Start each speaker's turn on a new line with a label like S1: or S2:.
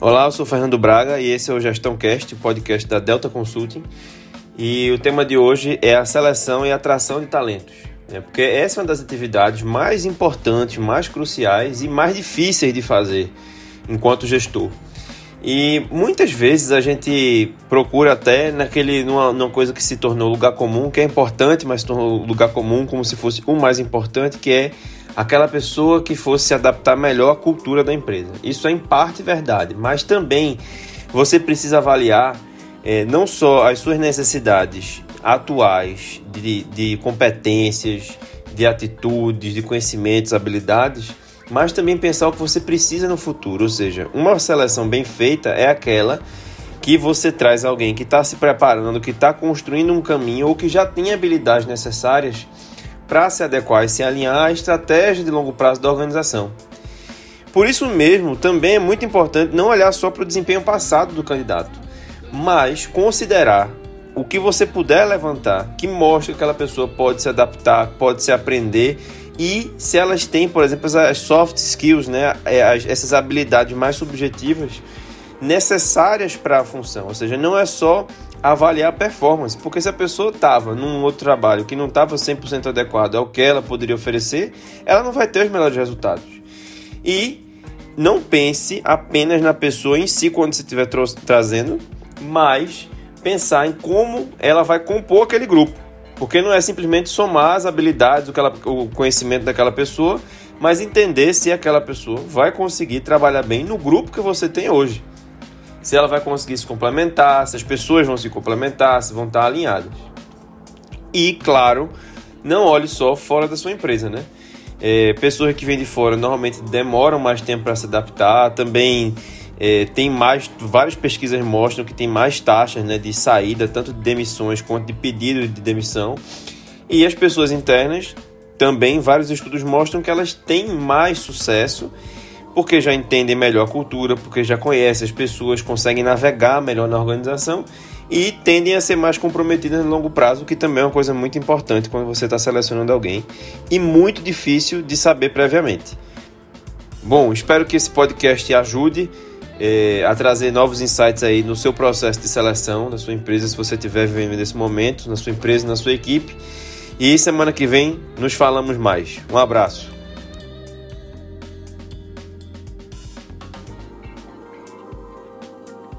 S1: Olá, eu sou Fernando Braga e esse é o Gestão Cast, podcast da Delta Consulting. E o tema de hoje é a seleção e atração de talentos. Né? Porque essa é uma das atividades mais importantes, mais cruciais e mais difíceis de fazer enquanto gestor. E muitas vezes a gente procura até naquele numa, numa, coisa que se tornou lugar comum, que é importante, mas se tornou lugar comum como se fosse o mais importante, que é aquela pessoa que fosse se adaptar melhor à cultura da empresa. Isso é em parte verdade, mas também você precisa avaliar é, não só as suas necessidades atuais de, de competências, de atitudes, de conhecimentos, habilidades, mas também pensar o que você precisa no futuro. Ou seja, uma seleção bem feita é aquela que você traz alguém que está se preparando, que está construindo um caminho ou que já tem habilidades necessárias para se adequar e se alinhar à estratégia de longo prazo da organização. Por isso mesmo, também é muito importante não olhar só para o desempenho passado do candidato, mas considerar o que você puder levantar que mostra que aquela pessoa pode se adaptar, pode se aprender e se elas têm, por exemplo, as soft skills, né, é, essas habilidades mais subjetivas necessárias para a função. Ou seja, não é só avaliar a performance, porque se a pessoa estava num outro trabalho que não estava 100% adequado ao que ela poderia oferecer, ela não vai ter os melhores resultados. E não pense apenas na pessoa em si quando você estiver trazendo, mas pensar em como ela vai compor aquele grupo. Porque não é simplesmente somar as habilidades, o conhecimento daquela pessoa, mas entender se aquela pessoa vai conseguir trabalhar bem no grupo que você tem hoje se ela vai conseguir se complementar, se as pessoas vão se complementar, se vão estar alinhadas. E, claro, não olhe só fora da sua empresa, né? É, pessoas que vêm de fora normalmente demoram mais tempo para se adaptar, também é, tem mais, várias pesquisas mostram que tem mais taxas né, de saída, tanto de demissões quanto de pedido de demissão. E as pessoas internas também, vários estudos mostram que elas têm mais sucesso porque já entendem melhor a cultura, porque já conhecem as pessoas, conseguem navegar melhor na organização e tendem a ser mais comprometidas no longo prazo, que também é uma coisa muito importante quando você está selecionando alguém e muito difícil de saber previamente. Bom, espero que esse podcast te ajude é, a trazer novos insights aí no seu processo de seleção da sua empresa, se você estiver vivendo nesse momento, na sua empresa, na sua equipe. E semana que vem nos falamos mais. Um abraço.